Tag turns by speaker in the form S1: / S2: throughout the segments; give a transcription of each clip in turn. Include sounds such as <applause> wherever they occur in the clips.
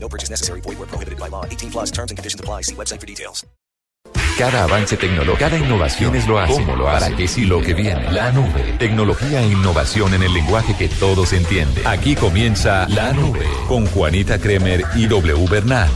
S1: No purchase necessary. Void where prohibited by law. 18 plus terms and conditions apply. See website for details.
S2: Cada avance tecnológico, cada innovación es lo hace. ¿Cómo lo hace? ¿Para qué sí lo que viene? La nube. Tecnología e innovación en el lenguaje que todos entienden. Aquí comienza La Nube con Juanita Kremer y W Bernal.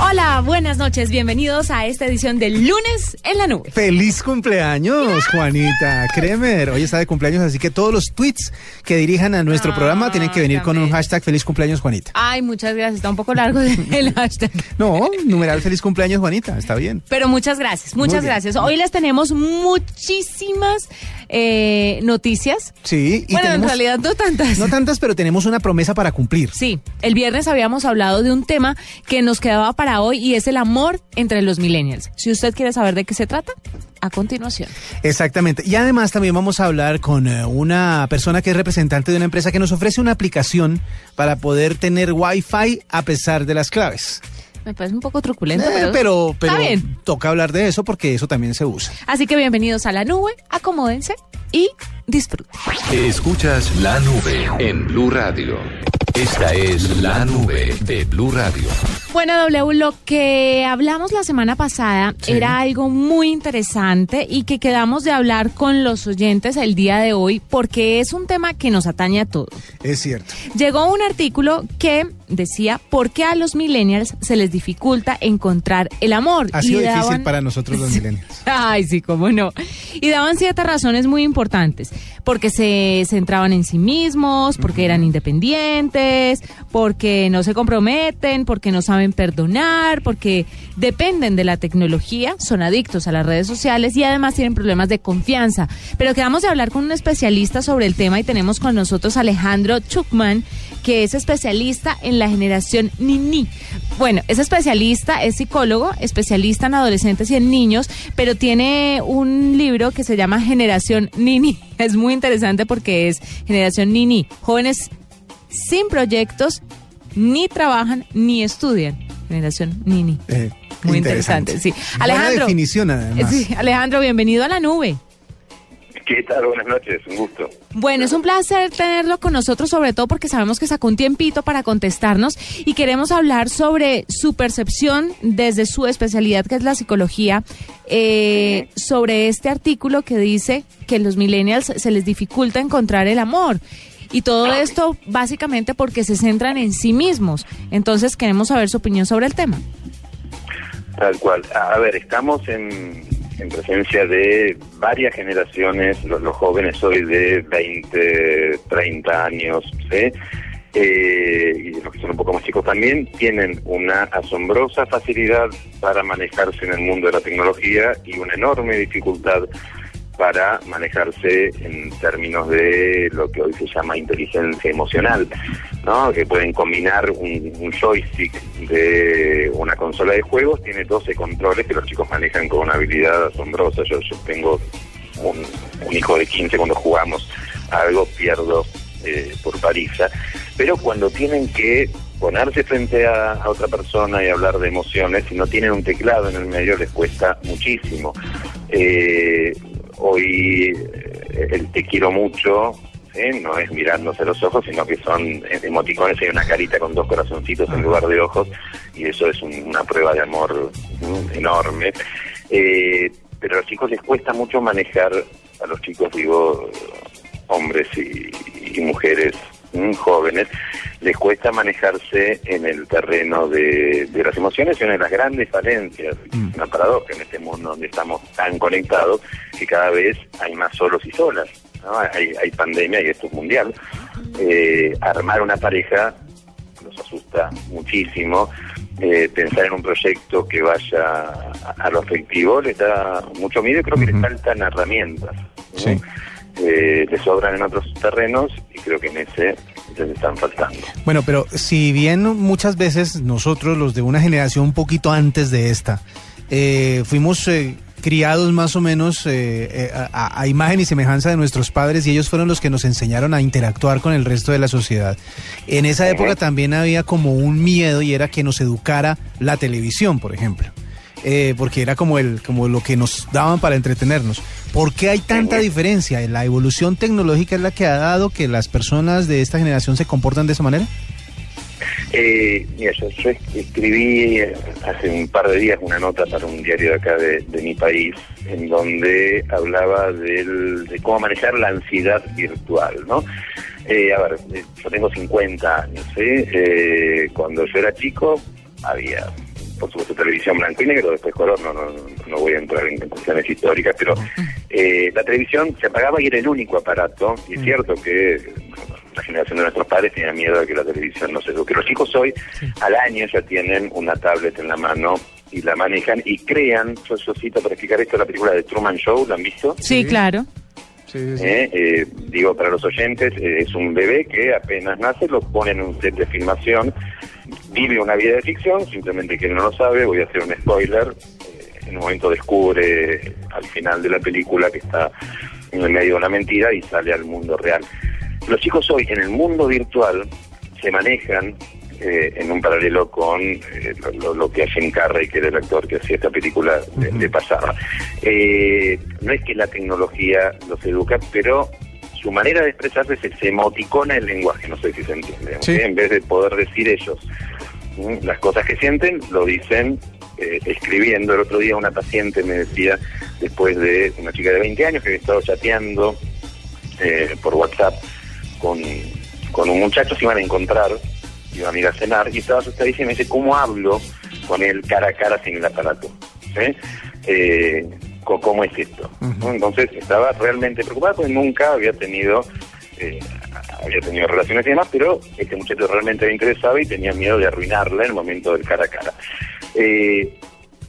S3: Hola, buenas noches, bienvenidos a esta edición del lunes en la nube.
S4: Feliz cumpleaños, Juanita Kremer. Hoy está de cumpleaños, así que todos los tweets que dirijan a nuestro
S3: Ah,
S4: programa tienen que venir con un hashtag Feliz cumpleaños, Juanita.
S3: Ay, muchas gracias, está un poco largo <laughs> el hashtag.
S4: No, numeral Feliz cumpleaños, Juanita, está bien.
S3: Pero muchas gracias, muchas gracias. Hoy les tenemos muchísimas eh, noticias.
S4: Sí, y
S3: bueno, en realidad no tantas.
S4: No tantas, pero tenemos una promesa para cumplir.
S3: Sí, el viernes habíamos hablado de un tema que nos quedaba para hoy y es el amor entre los millennials. Si usted quiere saber de qué se trata, a continuación.
S4: Exactamente. Y además también vamos a hablar con eh, una persona que es representante de una empresa que nos ofrece una aplicación para poder tener Wi-Fi a pesar de las claves.
S3: Me parece un poco truculento,
S4: Eh,
S3: pero,
S4: pero pero
S3: está bien.
S4: toca hablar de eso porque eso también se usa.
S3: Así que bienvenidos a la nube, acomódense y disfruten.
S2: Escuchas La Nube en Blue Radio. Esta es La Nube de Blue Radio.
S3: Bueno, W, lo que hablamos la semana pasada
S4: Sí.
S3: era algo muy interesante y que quedamos de hablar con los oyentes el día de hoy porque es un tema que nos atañe a todos.
S4: Es cierto.
S3: Llegó un artículo que decía por qué a los millennials se les dificulta encontrar el amor.
S4: Ha
S3: Y
S4: sido difícil para nosotros los <laughs> milenios.
S3: Ay, sí, cómo no. Y daban ciertas razones muy importantes, porque se centraban en sí mismos, porque eran independientes, porque no se comprometen, porque no saben perdonar, porque dependen de la tecnología, son adictos a las redes sociales y además tienen problemas de confianza. Pero quedamos de hablar con un especialista sobre el tema y tenemos con nosotros a Alejandro Chukman, que es especialista en la generación Nini. Bueno, es especialista, es psicólogo, especialista en adolescentes y en niños, pero tiene un libro que se llama Generación Nini. <laughs> Es muy interesante porque es Generación Nini, jóvenes sin proyectos, ni trabajan ni estudian. Generación Nini.
S4: Eh,
S3: Muy interesante, sí.
S4: Buena
S3: Alejandro.
S4: definición, además.
S3: Sí, Alejandro, bienvenido a la nube.
S5: ¿Qué tal? Buenas noches, un gusto.
S3: Bueno, es un placer tenerlo con nosotros, sobre todo porque sabemos que sacó un tiempito para contestarnos y queremos hablar sobre su percepción desde su especialidad, que es la psicología, eh, sobre este artículo que dice que los millennials se les dificulta encontrar el amor. Y todo esto básicamente porque se centran en sí mismos. Entonces queremos saber su opinión sobre el tema.
S5: Tal cual. A a ver, estamos en, en presencia de varias generaciones, los, jóvenes hoy de 20, 30 años. Eh, y los que son un poco más chicos también, tienen una asombrosa facilidad para manejarse en el mundo de la tecnología y una enorme dificultad para manejarse en términos de lo que hoy se llama inteligencia emocional, ¿no? que pueden combinar un, joystick de una consola de juegos, tiene 12 controles que los chicos manejan con una habilidad asombrosa. Yo, tengo un, hijo de 15 cuando jugamos algo, pierdo eh, por paliza, pero cuando tienen que ponerse frente a, a otra persona y hablar de emociones, si no tienen un teclado en el medio les cuesta muchísimo. Eh, hoy eh, el te quiero mucho ¿sí? no es mirándose a los ojos, sino que son eh, emoticones, hay una carita con dos corazoncitos en lugar de ojos, y eso es un- una prueba de amor enorme. Eh, pero a los chicos les cuesta mucho manejar, a los chicos digo, hombres y, y mujeres jóvenes, les cuesta manejarse en el terreno de, de las emociones y una de las grandes falencias, una paradoja en este mundo donde estamos tan conectados, que cada vez hay más solos y solas. ¿no? Hay, hay pandemia y esto es mundial. Eh, armar una pareja nos asusta muchísimo. Eh, pensar en un proyecto que vaya a, a lo afectivo les da mucho miedo y creo que les faltan herramientas. ¿no?
S4: Sí.
S5: Eh, le sobran en otros terrenos y creo que en ese les están faltando.
S4: Bueno, pero si bien muchas veces nosotros, los de una generación un poquito antes de esta, eh, fuimos eh, criados más o menos a, a imagen y semejanza de nuestros padres y ellos fueron los que nos enseñaron a interactuar con el resto de la sociedad. En esa época también había como un miedo y era que nos educara la televisión, por ejemplo. Eh, porque era como el como lo que nos daban para entretenernos. ¿Por qué hay tanta diferencia? ¿La evolución tecnológica es la que ha dado que las personas de esta generación se comportan de esa manera?
S5: Eh, mira, yo, yo escribí eh, hace un par de días una nota para un diario de acá de, de mi país, en donde hablaba del, de cómo manejar la ansiedad virtual, ¿no? Eh, a ver, eh, yo tengo 50 años, ¿sí? Eh, cuando yo era chico había, por supuesto, televisión blanco y negro, después color, no, no, no voy a entrar en cuestiones históricas, pero eh, la televisión se apagaba y era el único aparato, y es cierto que la generación de nuestros padres tenía miedo de que la televisión no se eduque. Los chicos hoy, al año, ya tienen una tablet en la mano y la manejan y crean, yo, yo cito para explicar esto, la película de Truman Show, ¿la han visto?
S3: Sí, claro.
S5: Eh, eh, digo, para los oyentes, eh, es un bebé que apenas nace, lo ponen en un set de filmación, vive una vida de ficción, simplemente que no lo sabe, voy a hacer un spoiler, eh, en un momento descubre al final de la película que está en el medio de una mentira y sale al mundo real. Los chicos hoy en el mundo virtual se manejan eh, en un paralelo con eh, lo, lo- que Jim Carrey, que era el actor que hacía esta película, le pasaba. Eh, no es que la tecnología los educa, pero su manera de expresarse se, se emoticona el lenguaje, no sé si se entiende. En vez de poder decir ellos las cosas que sienten, lo dicen eh, escribiendo. El otro día una paciente me decía, después de una chica de 20 años que había estado chateando eh, por WhatsApp con, con un muchacho, se iban a encontrar, iban a ir a cenar, y estaba asustadísima y me dice, ¿cómo hablo con él cara a cara sin el aparato? Eh, ¿Cómo es esto? Entonces estaba realmente preocupada porque nunca había tenido eh, había tenido relaciones y demás, pero este muchacho realmente le interesaba y tenía miedo de arruinarla en el momento del cara a cara. Eh,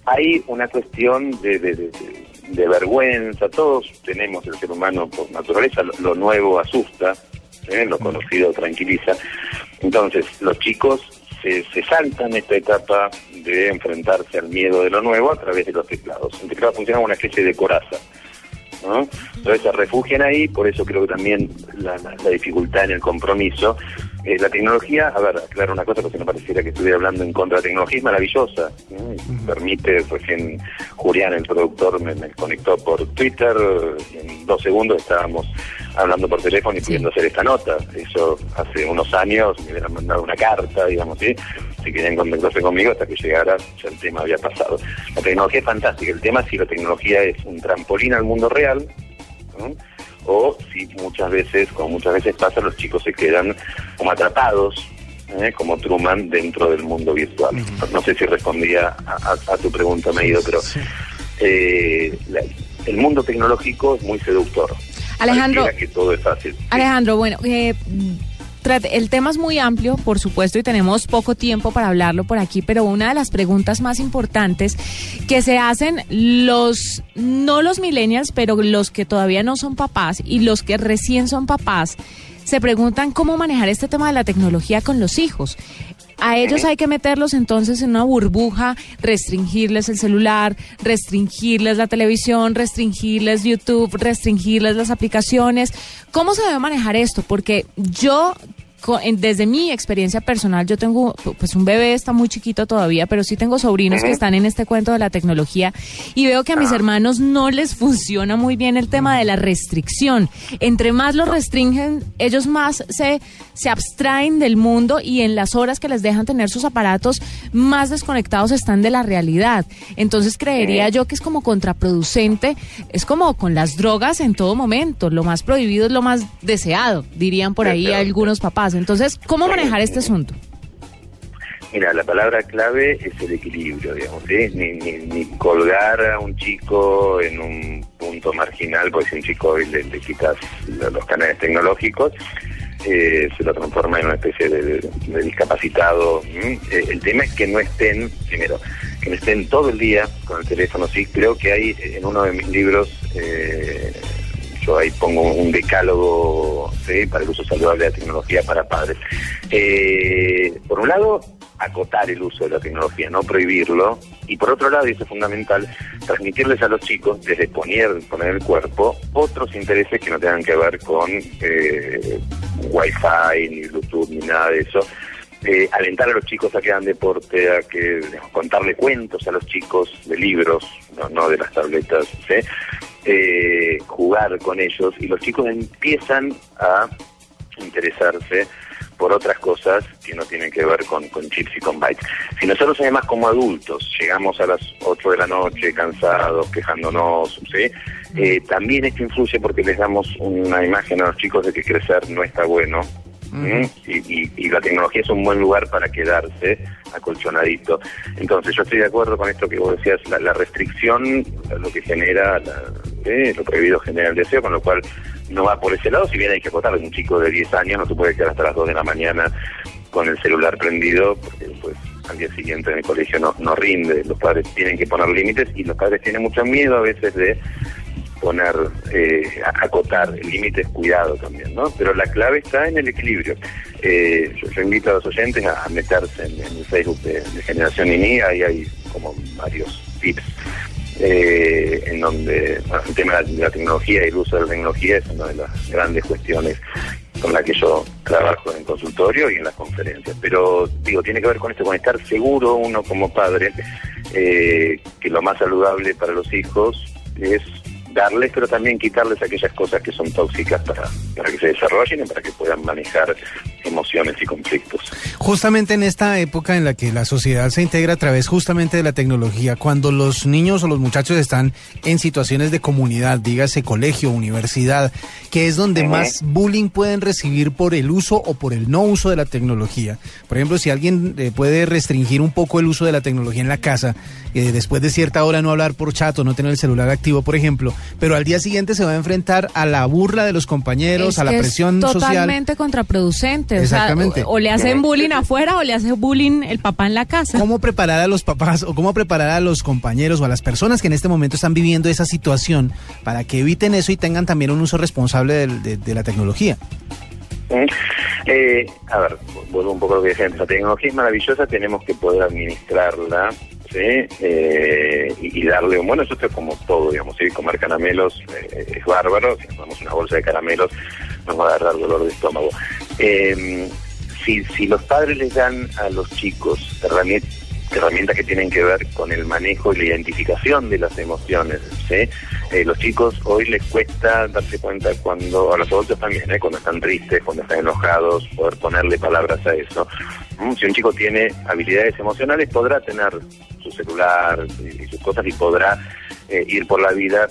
S5: hay una cuestión de, de- de- de- de vergüenza, todos tenemos el ser humano por naturaleza, lo, lo nuevo asusta, ¿eh? lo conocido tranquiliza. Entonces, los chicos se, se saltan esta etapa de enfrentarse al miedo de lo nuevo a través de los teclados. El teclado funciona como una especie de coraza. Entonces se refugian ahí, por eso creo que también la, la- la dificultad en el compromiso. Eh, la tecnología, a ver, aclaro una cosa porque no pareciera que estuviera hablando en contra de la tecnología, es maravillosa. ¿no? Y Permite, recién Julián, el productor, me, me conectó por Twitter, en dos segundos estábamos hablando por teléfono y pudiendo hacer esta nota. Eso hace unos años me hubieran mandado una carta, digamos, ¿sí? si querían contactarse conmigo hasta que llegara, ya el tema había pasado. La tecnología es fantástica, el tema es si la tecnología es un trampolín al mundo real, ¿no? O si muchas veces, como muchas veces pasa, los chicos se quedan como atrapados, ¿eh? como Truman, dentro del mundo virtual. No, no sé si respondía a, a- a tu pregunta, Meido, pero eh, la- el mundo tecnológico es muy seductor.
S3: Alejandro.
S5: Que todo es fácil.
S3: Alejandro, bueno, eh, el tema es muy amplio, por supuesto, y tenemos poco tiempo para hablarlo por aquí, pero una de las preguntas más importantes que se hacen los, no los millennials, pero los que todavía no son papás y los que recién son papás, se preguntan cómo manejar este tema de la tecnología con los hijos. A ellos hay que meterlos entonces en una burbuja, restringirles el celular, restringirles la televisión, restringirles YouTube, restringirles las aplicaciones. ¿Cómo se debe manejar esto? Porque yo desde mi experiencia personal, yo tengo, pues un bebé está muy chiquito todavía, pero sí tengo sobrinos que están en este cuento de la tecnología y veo que a mis hermanos no les funciona muy bien el tema de la restricción. Entre más los restringen, ellos más se, se abstraen del mundo y en las horas que les dejan tener sus aparatos, más desconectados están de la realidad. Entonces creería yo que es como contraproducente, es como con las drogas en todo momento, lo más prohibido es lo más deseado, dirían por ahí algunos papás. Entonces, ¿cómo manejar este asunto?
S5: Mira, la palabra clave es el equilibrio, digamos. Ni, ni, ni colgar a un chico en un punto marginal, porque si un chico hoy le, quitas lo- los canales tecnológicos, eh, se lo transforma en una especie de, discapacitado. Eh, el tema es que no estén, primero, que no estén todo el día con el teléfono. Sí, creo que hay en uno de mis libros, eh, yo ahí pongo un decálogo para el uso saludable de la tecnología para padres. Eh, por un lado, acotar el uso de la tecnología, no prohibirlo, y por otro lado, y eso es fundamental, transmitirles a los chicos, desde poner, poner el cuerpo, otros intereses que no tengan que ver con eh, Wi-Fi, ni Bluetooth, ni nada de eso. Eh, alentar a los chicos a que hagan deporte, a que contarle cuentos a los chicos de libros, no, de las tabletas, eh, jugar con ellos y los chicos empiezan a interesarse por otras cosas que no tienen que ver con, chips y con bytes. Si nosotros además como adultos llegamos a las 8 de la noche cansados, quejándonos, ¿sí? Eh, también esto influye porque les damos una imagen a los chicos de que crecer no está bueno, y, la tecnología es un buen lugar para quedarse acolchonadito. Entonces, yo estoy de acuerdo con esto que vos decías, la, restricción, lo que genera, ¿eh? lo prohibido genera el deseo, con lo cual no va por ese lado, si bien hay que acotar, un chico de 10 años no se puede quedar hasta las 2 de la mañana con el celular prendido, porque pues al día siguiente en el colegio no, no rinde, los padres tienen que poner límites y los padres tienen mucho miedo a veces de poner, eh, acotar, el límite cuidado también, ¿no? Pero la clave está en el equilibrio. Eh, yo, invito a los oyentes a, meterse en, el Facebook de, Generación INI, ahí hay como varios tips eh, en donde el tema de la, tecnología y el uso de la tecnología es una de las grandes cuestiones con la que yo trabajo en el consultorio y en las conferencias. Pero digo, tiene que ver con esto, con estar seguro uno como padre que lo más saludable para los hijos es darles, pero también quitarles aquellas cosas que son tóxicas para, para que se desarrollen y para que puedan manejar emociones y conflictos.
S4: Justamente en esta época en la que la sociedad se integra a través justamente de la tecnología, cuando los niños o los muchachos están en situaciones de comunidad, dígase colegio, universidad, que es donde más bullying pueden recibir por el uso o por el no uso de la tecnología. Por ejemplo, si alguien eh, puede restringir un poco el uso de la tecnología en la casa, eh, después de cierta hora no hablar por chat o no tener el celular activo, por ejemplo, pero al día siguiente se va a enfrentar a la burla de los compañeros, a la presión
S3: es
S4: social.
S3: Totalmente contraproducente. Exactamente. O, le hacen bullying afuera o le hace bullying el papá en la casa.
S4: ¿Cómo preparar a los papás o cómo preparar a los compañeros o a las personas que en este momento están viviendo esa situación para que eviten eso y tengan también un uso responsable de, la tecnología?
S5: Eh, a ver, vuelvo un poco a lo que decía La tecnología es maravillosa, tenemos que poder administrarla eh, y, darle un bueno, eso es como todo, digamos, ¿sí? comer caramelos eh, es bárbaro, si nos damos una bolsa de caramelos nos va a dar dolor de estómago. Eh, si, si los padres les dan a los chicos herramientas herramientas que tienen que ver con el manejo y la identificación de las emociones. ¿sí? Eh, los chicos hoy les cuesta darse cuenta cuando, a los adultos también, ¿eh? cuando están tristes, cuando están enojados, poder ponerle palabras a eso. Mm, si un chico tiene habilidades emocionales, podrá tener su celular y, sus cosas y podrá eh, ir por la vida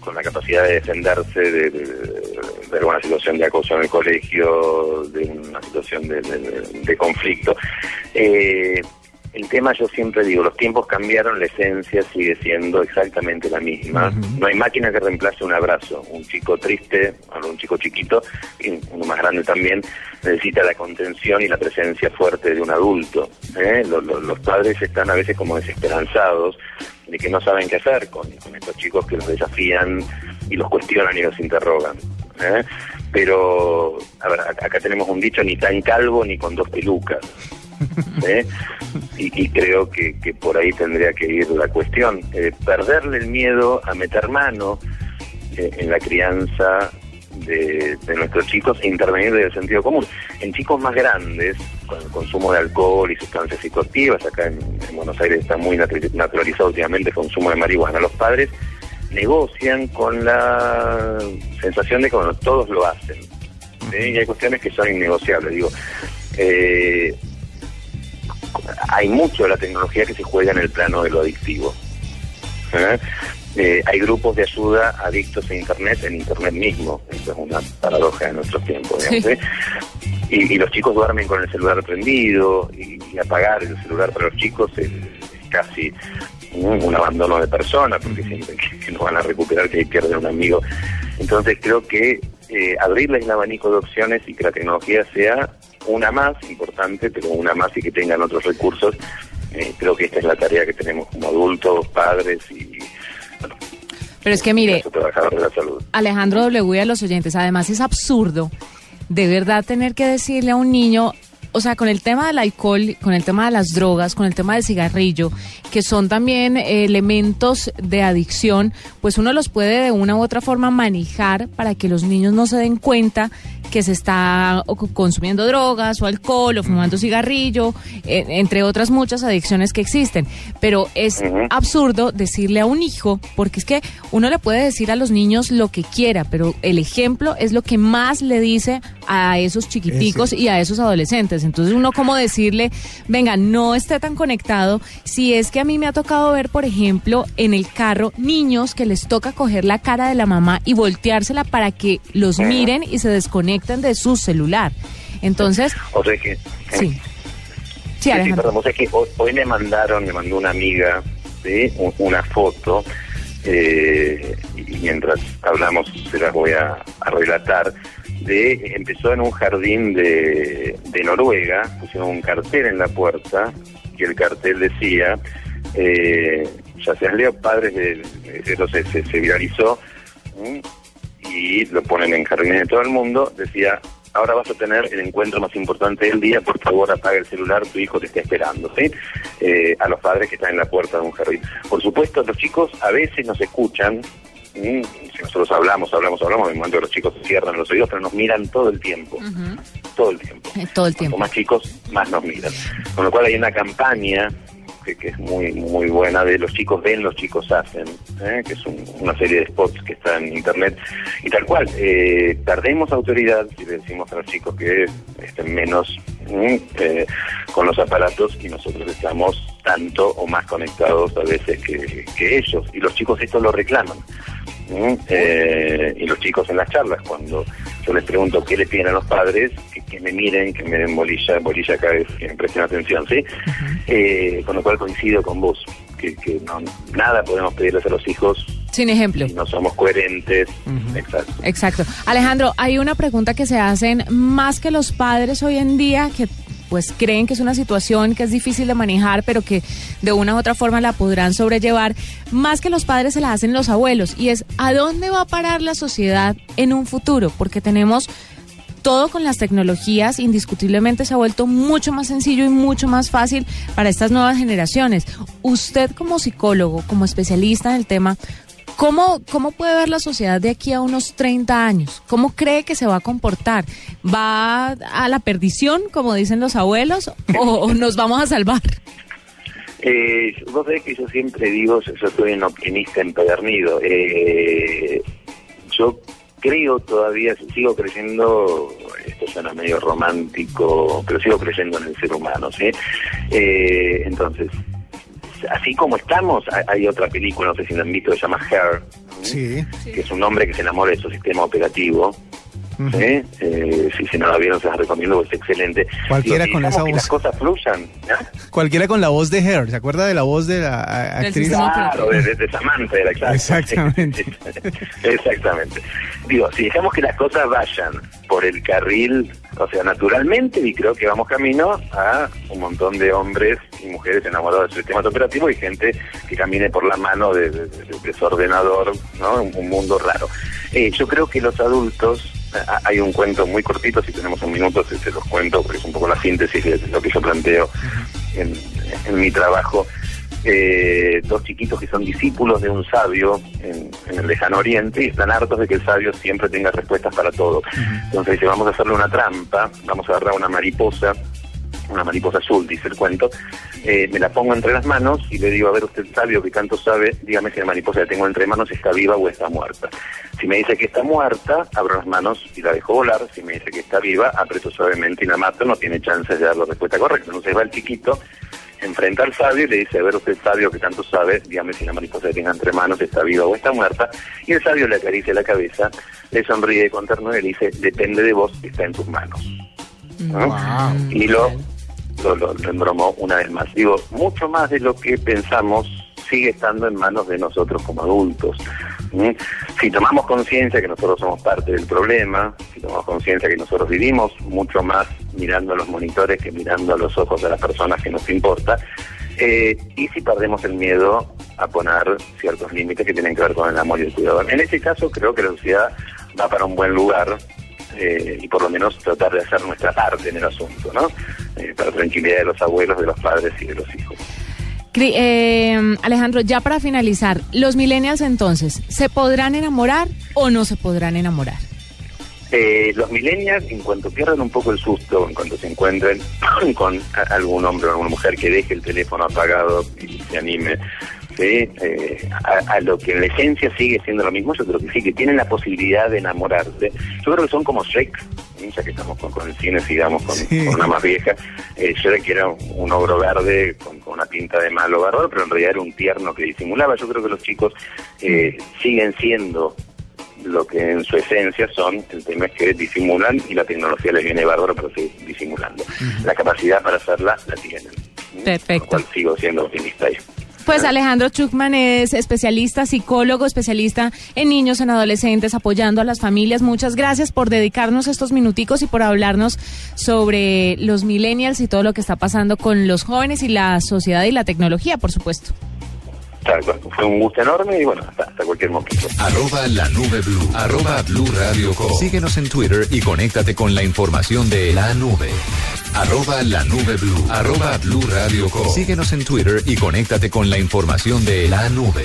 S5: con la capacidad de defenderse de, alguna situación de acoso en el colegio, de una situación de, conflicto. El tema yo siempre digo, los tiempos cambiaron, la esencia sigue siendo exactamente la misma. No hay máquina que reemplace un abrazo. Un chico triste, un chico chiquito, y uno más grande también, necesita la contención y la presencia fuerte de un adulto. ¿eh? Los, padres están a veces como desesperanzados de que no saben qué hacer con, estos chicos que los desafían y los cuestionan y los interrogan. ¿eh? Pero, a ver, acá tenemos un dicho, ni tan calvo ni con dos pelucas. Y, creo que, por ahí tendría que ir la cuestión. Eh, perderle el miedo a meter mano eh, en la crianza de, nuestros chicos e intervenir desde el sentido común. En chicos más grandes, con el consumo de alcohol y sustancias psicoactivas, acá en, Buenos Aires está muy naturalizado últimamente el consumo de marihuana, los padres negocian con la sensación de que todos lo hacen. Y hay cuestiones que son innegociables. Digo, eh, hay mucho de la tecnología que se juega en el plano de lo adictivo. ¿Eh? Eh, hay grupos de ayuda adictos a Internet en Internet mismo. Eso es una paradoja de nuestros tiempos. ¿eh? Y, los chicos duermen con el celular prendido y, apagar el celular para los chicos es, casi un, abandono de persona porque sienten que, no van a recuperar, que pierden un amigo. Entonces creo que abrirles el abanico de opciones y que la tecnología sea una más importante, pero una más y que tengan otros recursos. Eh, creo que esta es la tarea que tenemos como adultos, padres y
S3: Pero es que mire,
S5: de la salud.
S3: Alejandro W. a los oyentes, además es absurdo de verdad tener que decirle a un niño, o sea, con el tema del alcohol, con el tema de las drogas, con el tema del cigarrillo, que son también eh, elementos de adicción, pues uno los puede de una u otra forma manejar para que los niños no se den cuenta que se está consumiendo drogas o alcohol o fumando cigarrillo, eh, entre otras muchas adicciones que existen. Pero es absurdo decirle a un hijo, porque es que uno le puede decir a los niños lo que quiera, pero el ejemplo es lo que más le dice a esos chiquiticos y a esos adolescentes. Entonces uno como decirle, venga, no esté tan conectado, si es que a mí me ha tocado ver, por ejemplo, en el carro niños que les toca coger la cara de la mamá y volteársela para que los miren y se desconecten de su celular. Entonces,
S5: O sea que...
S3: sí. Sí,
S5: Sí, sí, perdón, o sea que hoy, hoy me mandaron, me mandó una amiga ¿sí? Un- una foto eh, y mientras hablamos se las voy a, a relatar de empezó en un jardín de, Noruega pusieron un cartel en la puerta y el cartel decía eh, ya sean leo padres de, entonces se, se viralizó y lo ponen en jardines de todo el mundo decía ahora vas a tener el encuentro más importante del día, por favor apaga el celular, tu hijo te está esperando, ¿sí? Eh, a los padres que están en la puerta de un jardín. Por supuesto, los chicos a veces nos escuchan, ¿m? si nosotros hablamos, hablamos, hablamos, en el momento que los chicos se cierran los oídos, pero nos miran todo el tiempo, todo el tiempo.
S3: Eh, <laughs> Todo el
S5: Cuanto
S3: tiempo.
S5: más chicos, más nos miran. Con lo cual hay una campaña que, que es muy muy buena de los chicos ven, los chicos hacen, ¿eh? que es un- una serie de spots que está en internet. Y tal cual, eh, perdemos autoridad si le decimos a los chicos que estén menos ¿m? eh, con los aparatos y nosotros estamos tanto o más conectados a veces que, que ellos. Y los chicos esto lo reclaman. Eh, y los chicos en las charlas, cuando yo les pregunto qué le piden a los padres, que, que me miren, que me den bolilla, bolilla acá es que me presten atención, ¿sí? Eh, con lo cual coincido con vos, que, que no, nada podemos pedirles a los hijos
S3: Sin ejemplo.
S5: si no somos coherentes. Exacto.
S3: Exacto. Alejandro, hay una pregunta que se hacen más que los padres hoy en día que pues creen que es una situación que es difícil de manejar, pero que de una u otra forma la podrán sobrellevar, más que los padres se la hacen los abuelos, y es ¿a dónde va a parar la sociedad en un futuro? Porque tenemos todo con las tecnologías indiscutiblemente se ha vuelto mucho más sencillo y mucho más fácil para estas nuevas generaciones. Usted como psicólogo, como especialista en el tema, ¿cómo, cómo puede ver la sociedad de aquí a unos 30 años? ¿Cómo cree que se va a comportar? ¿Va a la perdición, como dicen los abuelos, o, nos vamos a salvar?
S5: Eh, vos sabés que yo siempre digo, yo soy un optimista empedernido. Eh, yo creo todavía, sigo creyendo, esto suena medio romántico, pero sigo creyendo en el ser humano, ¿sí? Eh, entonces, así como estamos, hay, otra película, no sé si la han visto, que se llama Her,
S4: Sí.
S5: que es un hombre que se enamora de su sistema operativo.
S4: Ujú.
S5: ¿sí? Eh, si, si no la vieron, se las recomiendo, es excelente.
S4: Cualquiera con esa voz.
S5: las cosas fluyan, ¿ya?
S4: Cualquiera con la voz de Her, ¿se acuerda de la voz de la a-
S3: Del
S4: actriz?
S5: Claro, de, de, de Samantha era.
S4: Exactamente. <laughs>
S5: Exactamente. Digo, si dejamos que las cosas vayan por el carril, o sea, naturalmente, y creo que vamos camino a un montón de hombres y mujeres enamorados de su sistema operativo y gente que camine por la mano de, de- de- de su ordenador, ¿no? Un, un mundo raro. Eh, yo creo que los adultos, hay un cuento muy cortito, si tenemos un minuto se, se los cuento, porque es un poco la síntesis de lo que yo planteo en, en mi trabajo. Eh, dos chiquitos que son discípulos de un sabio en, en el lejano oriente y están hartos de que el sabio siempre tenga respuestas para todo. Entonces dice, vamos a hacerle una trampa, vamos a agarrar una mariposa, una mariposa azul, dice el cuento, eh, me la pongo entre las manos y le digo, a ver usted sabio que tanto sabe, dígame si la mariposa que tengo entre manos está viva o está muerta. Si me dice que está muerta, abro las manos y la dejo volar, si me dice que está viva, aprieto suavemente y la mato, no tiene chance de dar la respuesta correcta. Entonces va el chiquito, enfrenta al sabio y le dice, a ver usted sabio que tanto sabe, dígame si la mariposa que tenga entre manos está viva o está muerta, y el sabio le acaricia la cabeza, le sonríe con ternura y le dice, depende de vos, está en tus manos. ¿no? Y lo, lo, lo, lo una vez más. Digo, mucho más de lo que pensamos sigue estando en manos de nosotros como adultos. Si tomamos conciencia que nosotros somos parte del problema, si tomamos conciencia que nosotros vivimos mucho más mirando a los monitores que mirando a los ojos de las personas que nos importa, eh, y si perdemos el miedo a poner ciertos límites que tienen que ver con el amor y el cuidado. En este caso creo que la sociedad va para un buen lugar eh, y por lo menos tratar de hacer nuestra parte en el asunto, ¿no? Eh, para tranquilidad de los abuelos, de los padres y de los hijos.
S3: Eh, Alejandro, ya para finalizar, los millennials entonces, ¿se podrán enamorar o no se podrán enamorar?
S5: Eh, los millennials, en cuanto pierdan un poco el susto, en cuanto se encuentren <coughs> con algún hombre o alguna mujer que deje el teléfono apagado y se anime ¿sí? Eh, a, a lo que en la esencia sigue siendo lo mismo, yo creo que sí, que tienen la posibilidad de enamorarse. Yo creo que son como Shrek, ¿sí? ya que estamos con, con el cine, sigamos con,
S4: Sí.
S5: con una más vieja. Eh, Shrek era un, un ogro verde con, con una pinta de malo bárbaro, pero en realidad era un tierno que disimulaba. Yo creo que los chicos eh, siguen siendo lo que en su esencia son, el tema es que disimulan y la tecnología les viene bárbaro pero sigue disimulando. La capacidad para hacerla la tienen.
S3: Perfecto.
S5: Por lo cual sigo siendo optimista ahí.
S3: Pues Alejandro Chukman es especialista, psicólogo, especialista en niños, en adolescentes, apoyando a las familias. Muchas gracias por dedicarnos estos minuticos y por hablarnos sobre los millennials y todo lo que está pasando con los jóvenes y la sociedad y la tecnología, por supuesto.
S5: Fue un gusto enorme y bueno, hasta, hasta cualquier momento.
S2: Arroba la nube blue. Arroba blue radio com. Síguenos en Twitter y conéctate con la información de la nube. Arroba la nube blue. Arroba blue radio com. Síguenos en Twitter y conéctate con la información de la nube.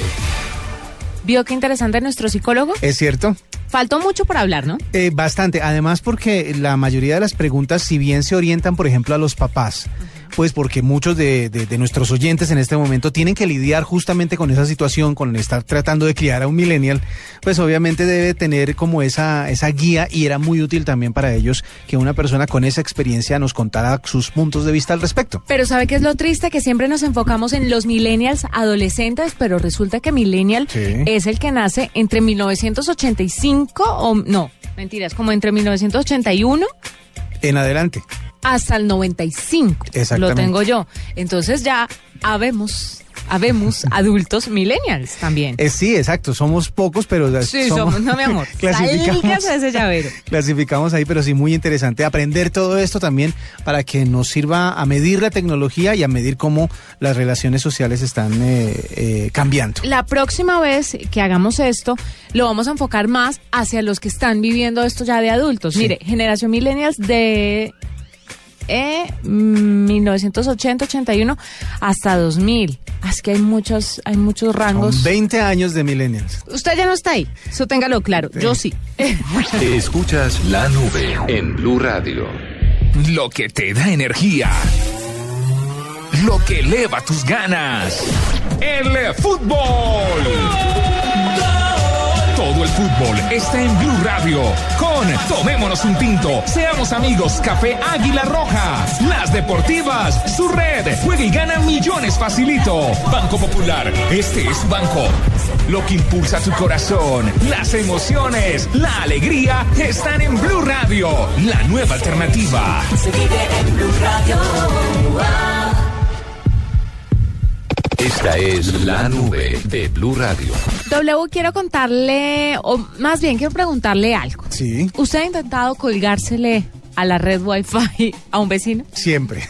S3: ¿Vio qué interesante nuestro psicólogo?
S4: ¿Es cierto?
S3: Faltó mucho por hablar, ¿no?
S4: Eh, bastante. Además, porque la mayoría de las preguntas, si bien se orientan, por ejemplo, a los papás, pues porque muchos de, de- de nuestros oyentes en este momento tienen que lidiar justamente con esa situación, con estar tratando de criar a un millennial, pues obviamente debe tener como esa, esa guía y era muy útil también para ellos que una persona con esa experiencia nos contara sus puntos de vista al respecto.
S3: Pero ¿sabe qué es lo triste? Que siempre nos enfocamos en los millennials adolescentes, pero resulta que millennial
S4: Sí.
S3: es el que nace entre 1985 o no, mentiras, como entre 1981
S4: En adelante.
S3: Hasta el 95. Lo tengo yo. Entonces ya habemos, habemos <laughs> adultos millennials también.
S4: Eh, sí, exacto. Somos pocos, pero
S3: sí, somos, no mi amor. <laughs>
S4: clasificamos,
S3: ese llavero. <laughs>
S4: clasificamos ahí, pero sí muy interesante aprender todo esto también para que nos sirva a medir la tecnología y a medir cómo las relaciones sociales están eh, eh, cambiando.
S3: La próxima vez que hagamos esto, lo vamos a enfocar más hacia los que están viviendo esto ya de adultos. Mire, generación millennials de eh, mm, 1980, 81 hasta 2000. Ah, Es que hay muchos, hay muchos rangos.
S4: Son 20 años de millennials.
S3: Usted ya no está ahí, eso téngalo claro. Yo sí. <laughs>
S2: Escuchas la nube en Blue Radio.
S6: Lo que te da energía. Lo que eleva tus ganas. El fútbol. Fútbol está en Blue Radio. Con Tomémonos un tinto. Seamos amigos. Café Águila Roja. Las deportivas. Su red. Juega y gana millones facilito. Banco Popular. Este es su banco. Lo que impulsa tu corazón. Las emociones. La alegría están en Blue Radio. La nueva alternativa.
S2: Esta es la nube de Blue Radio.
S3: W, quiero contarle, o más bien quiero preguntarle algo.
S4: Sí,
S3: ¿Usted ha intentado colgársele a la red Wi-Fi a un vecino?
S4: siempre.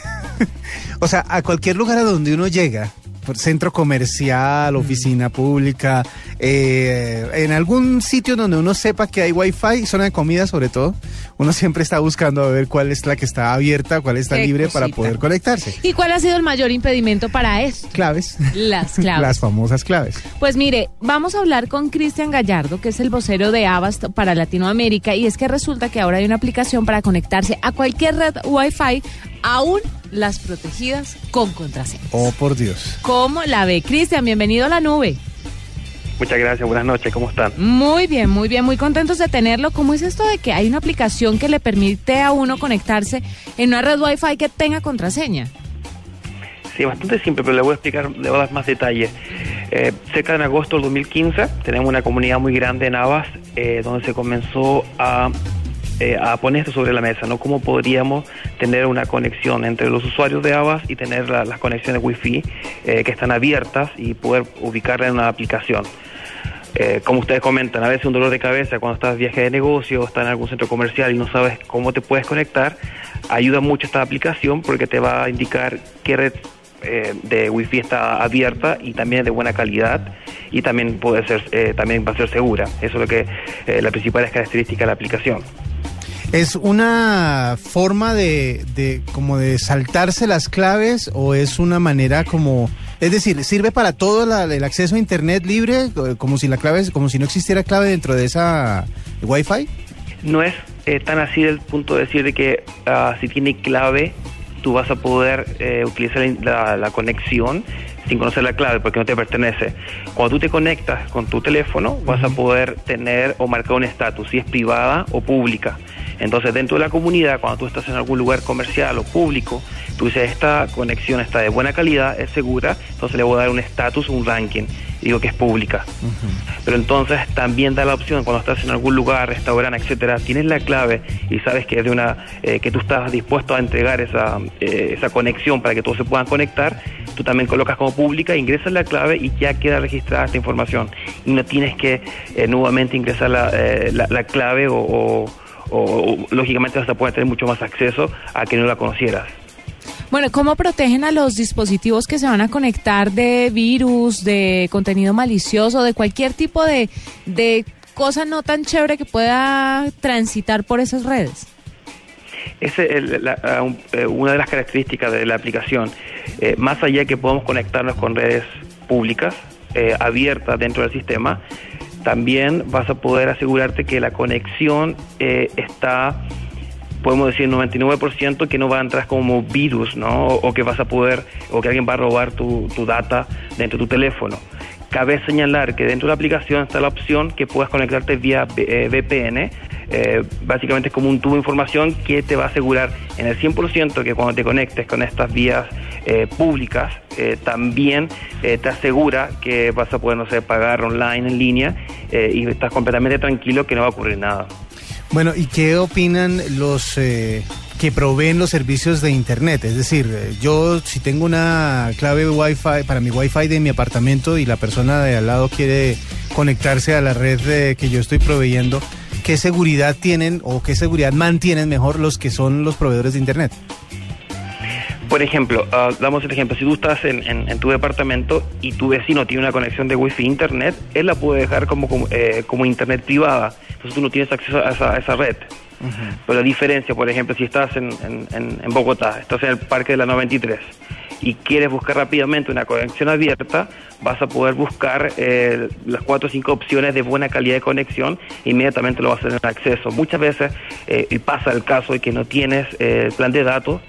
S4: <laughs> o sea, a cualquier lugar a donde uno llega, centro comercial, oficina pública, eh, en algún sitio donde uno sepa que hay wifi, zona de comida sobre todo, uno siempre está buscando a ver cuál es la que está abierta, cuál está
S3: Qué
S4: libre para poder conectarse.
S3: ¿Y cuál ha sido el mayor impedimento para esto?
S4: Claves.
S3: Las <laughs> claves.
S4: Las famosas claves.
S3: Pues mire, vamos a hablar con Cristian Gallardo, que es el vocero de Avast para Latinoamérica, y es que resulta que ahora hay una aplicación para conectarse a cualquier red Wi-Fi, aún las protegidas con contraseña.
S4: Oh, por Dios.
S3: ¿Cómo la ve? Cristian, bienvenido a la nube.
S7: Muchas gracias, buenas noches, ¿cómo están?
S3: Muy bien, muy bien, muy contentos de tenerlo. ¿Cómo es esto de que hay una aplicación que le permite a uno conectarse en una red Wi-Fi que tenga contraseña?
S7: Sí, bastante simple, pero le voy a explicar, le voy a dar más detalles. Eh, cerca de agosto del 2015 tenemos una comunidad muy grande en Avas eh, donde se comenzó a, eh, a poner esto sobre la mesa, ¿no? ¿Cómo podríamos tener una conexión entre los usuarios de Avas y tener la- las conexiones Wi-Fi eh, que están abiertas y poder ubicarla en una aplicación? Eh, como ustedes comentan, a veces un dolor de cabeza cuando estás viaje de negocio estás en algún centro comercial y no sabes cómo te puedes conectar, ayuda mucho esta aplicación porque te va a indicar qué red eh, de Wi-Fi está abierta y también de buena calidad y también puede ser también va a ser segura. Eso es lo que la principal característica de la aplicación.
S4: ¿Es una forma de, de como de saltarse las claves o es una manera como es decir, sirve para todo la- el acceso a internet libre eh, como si la clave como si no existiera clave dentro de esa Wi-Fi?
S7: No es eh, tan así del punto de decir de que ah, si tiene clave tú vas a poder eh, utilizar la, la conexión sin conocer la clave porque no te pertenece. Cuando tú te conectas con tu teléfono vas a poder tener o marcar un estatus, si es privada o pública. Entonces dentro de la comunidad, cuando tú estás en algún lugar comercial o público, tú dices esta conexión está de buena calidad, es segura, entonces le voy a dar un estatus, un ranking, digo que es pública. Pero entonces también da la opción cuando estás en algún lugar, restaurante, etcétera, tienes la clave y sabes que es de una eh, que tú estás dispuesto a entregar esa, eh, esa conexión para que todos se puedan conectar, tú también colocas como pública, ingresas la clave y ya queda registrada esta información. Y no tienes que eh, nuevamente ingresar la, eh, la- la clave o, o- o- o, lógicamente vas a poder tener mucho más acceso a que no la conocieras.
S3: Bueno, ¿cómo protegen a los dispositivos que se van a conectar de virus, de contenido malicioso, de cualquier tipo de, de cosa no tan chévere que pueda transitar por esas redes?
S7: Esa es la- ah, eh, una de las características de la aplicación. Eh, más allá que podemos conectarnos con redes públicas, eh, abiertas dentro del sistema, también vas a poder asegurarte que la conexión eh, está, podemos decir, 99% que no va a entrar como virus, ¿no? O, que vas a poder, o que alguien va a robar tu, tu data dentro de tu teléfono. Cabe señalar que dentro de la aplicación está la opción que puedas conectarte vía eh, VPN. Eh, básicamente es como un tubo de información que te va a asegurar en el 100% que cuando te conectes con estas vías eh, públicas, eh, también eh, te asegura que vas a poder, no sé, pagar online, en línea, eh, y estás completamente tranquilo que no va a ocurrir nada.
S4: Bueno, ¿y qué opinan los que proveen los servicios de Internet? Es decir, yo si tengo una clave Wi-Fi para mi Wi-Fi de mi apartamento y la persona de al lado quiere conectarse a la red eh, que yo estoy proveyendo, ¿qué seguridad tienen o qué seguridad mantienen mejor los que son los proveedores de Internet?
S7: Por ejemplo, ah, damos el ejemplo, si tú estás en, en- en tu departamento y tu vecino tiene una conexión de wifi internet, él la puede dejar como, como, eh, como internet privada, entonces tú no tienes acceso a esa, a esa red. Pero la diferencia, por ejemplo, si estás en- en Bogotá, estás en el Parque de la 93 y quieres buscar rápidamente una conexión abierta, vas a poder buscar eh, las cuatro o cinco opciones de buena calidad de conexión e inmediatamente lo vas a tener acceso. Muchas veces, eh, y pasa el caso de que no tienes eh, plan de datos,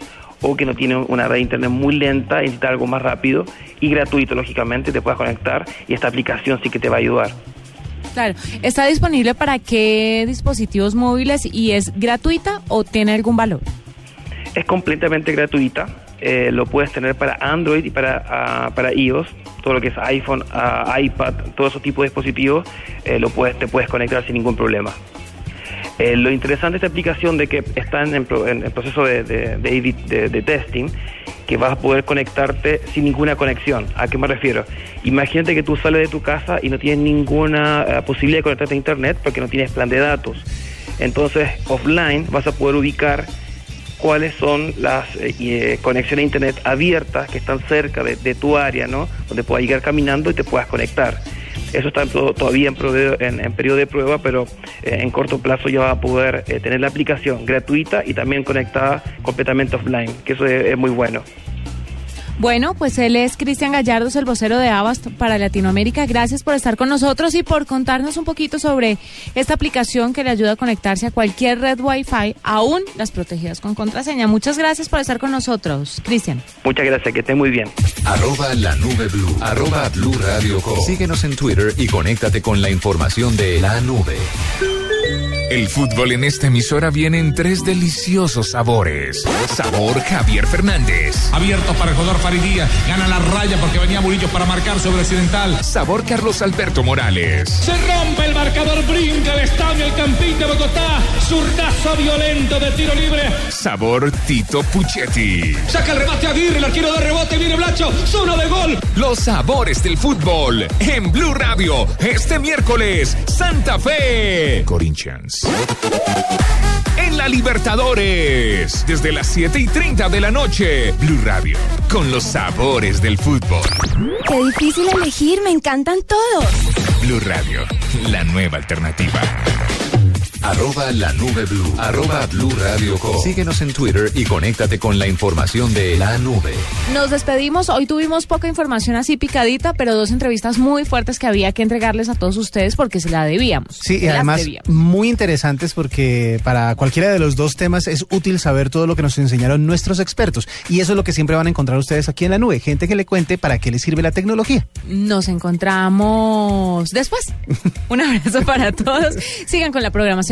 S7: o que no tiene una red de internet muy lenta, necesita algo más rápido y gratuito, lógicamente, te puedes conectar y esta aplicación sí que te va a ayudar.
S3: Claro, ¿está disponible para qué dispositivos móviles y es gratuita o tiene algún valor?
S7: Es completamente gratuita, eh, lo puedes tener para Android y para, ah, para iOS, todo lo que es iPhone, ah, iPad, todo ese tipo de dispositivos, eh, lo puedes, te puedes conectar sin ningún problema. Eh, lo interesante de esta aplicación de que está en, en en proceso de, de- de testing, que vas a poder conectarte sin ninguna conexión. ¿A qué me refiero? Imagínate que tú sales de tu casa y no tienes ninguna eh, posibilidad de conectarte a internet porque no tienes plan de datos. Entonces, offline vas a poder ubicar cuáles son las eh, eh, conexiones a internet abiertas que están cerca de, tu área, ¿no? Donde puedas llegar caminando y te puedas conectar. Eso está en to- todavía en, en- en periodo de prueba, pero eh, en corto plazo ya va a poder eh, tener la aplicación gratuita y también conectada completamente offline, que eso es, es muy bueno.
S3: Bueno, pues él es Cristian Gallardos, el vocero de Avast para Latinoamérica. Gracias por estar con nosotros y por contarnos un poquito sobre esta aplicación que le ayuda a conectarse a cualquier red Wi-Fi, aún las protegidas con contraseña. Muchas gracias por estar con nosotros, Cristian.
S7: Muchas gracias, que esté muy bien.
S2: Arroba la nube blue. Arroba blue radio com. Síguenos en Twitter y conéctate con la información de la nube.
S6: El fútbol en esta emisora viene en tres deliciosos sabores. Sabor Javier Fernández.
S8: Abiertos para el jugador Faridía. Gana la raya porque venía Murillo para marcar sobre Occidental.
S6: Sabor Carlos Alberto Morales.
S8: Se rompe el marcador, brinca el estadio, el Campín de Bogotá. Zurdazo violento de tiro libre.
S6: Sabor Tito Puchetti.
S8: Saca el remate Aguirre, el arquero de rebote, viene Blacho. Zona de gol.
S6: Los sabores del fútbol en Blue Radio. Este miércoles, Santa Fe. Corinthians. En la Libertadores, desde las 7 y 30 de la noche, Blue Radio, con los sabores del fútbol.
S9: Qué difícil elegir, me encantan todos.
S6: Blue Radio, la nueva alternativa.
S2: Arroba la nube blue. Arroba blue radio com. Síguenos en Twitter y conéctate con la información de la nube.
S3: Nos despedimos. Hoy tuvimos poca información así picadita, pero dos entrevistas muy fuertes que había que entregarles a todos ustedes porque se la debíamos.
S4: Sí, y además
S3: debíamos.
S4: muy interesantes porque para cualquiera de los dos temas es útil saber todo lo que nos enseñaron nuestros expertos. Y eso es lo que siempre van a encontrar ustedes aquí en la nube. Gente que le cuente para qué les sirve la tecnología.
S3: Nos encontramos después. <laughs> Un abrazo para todos. Sigan con la programación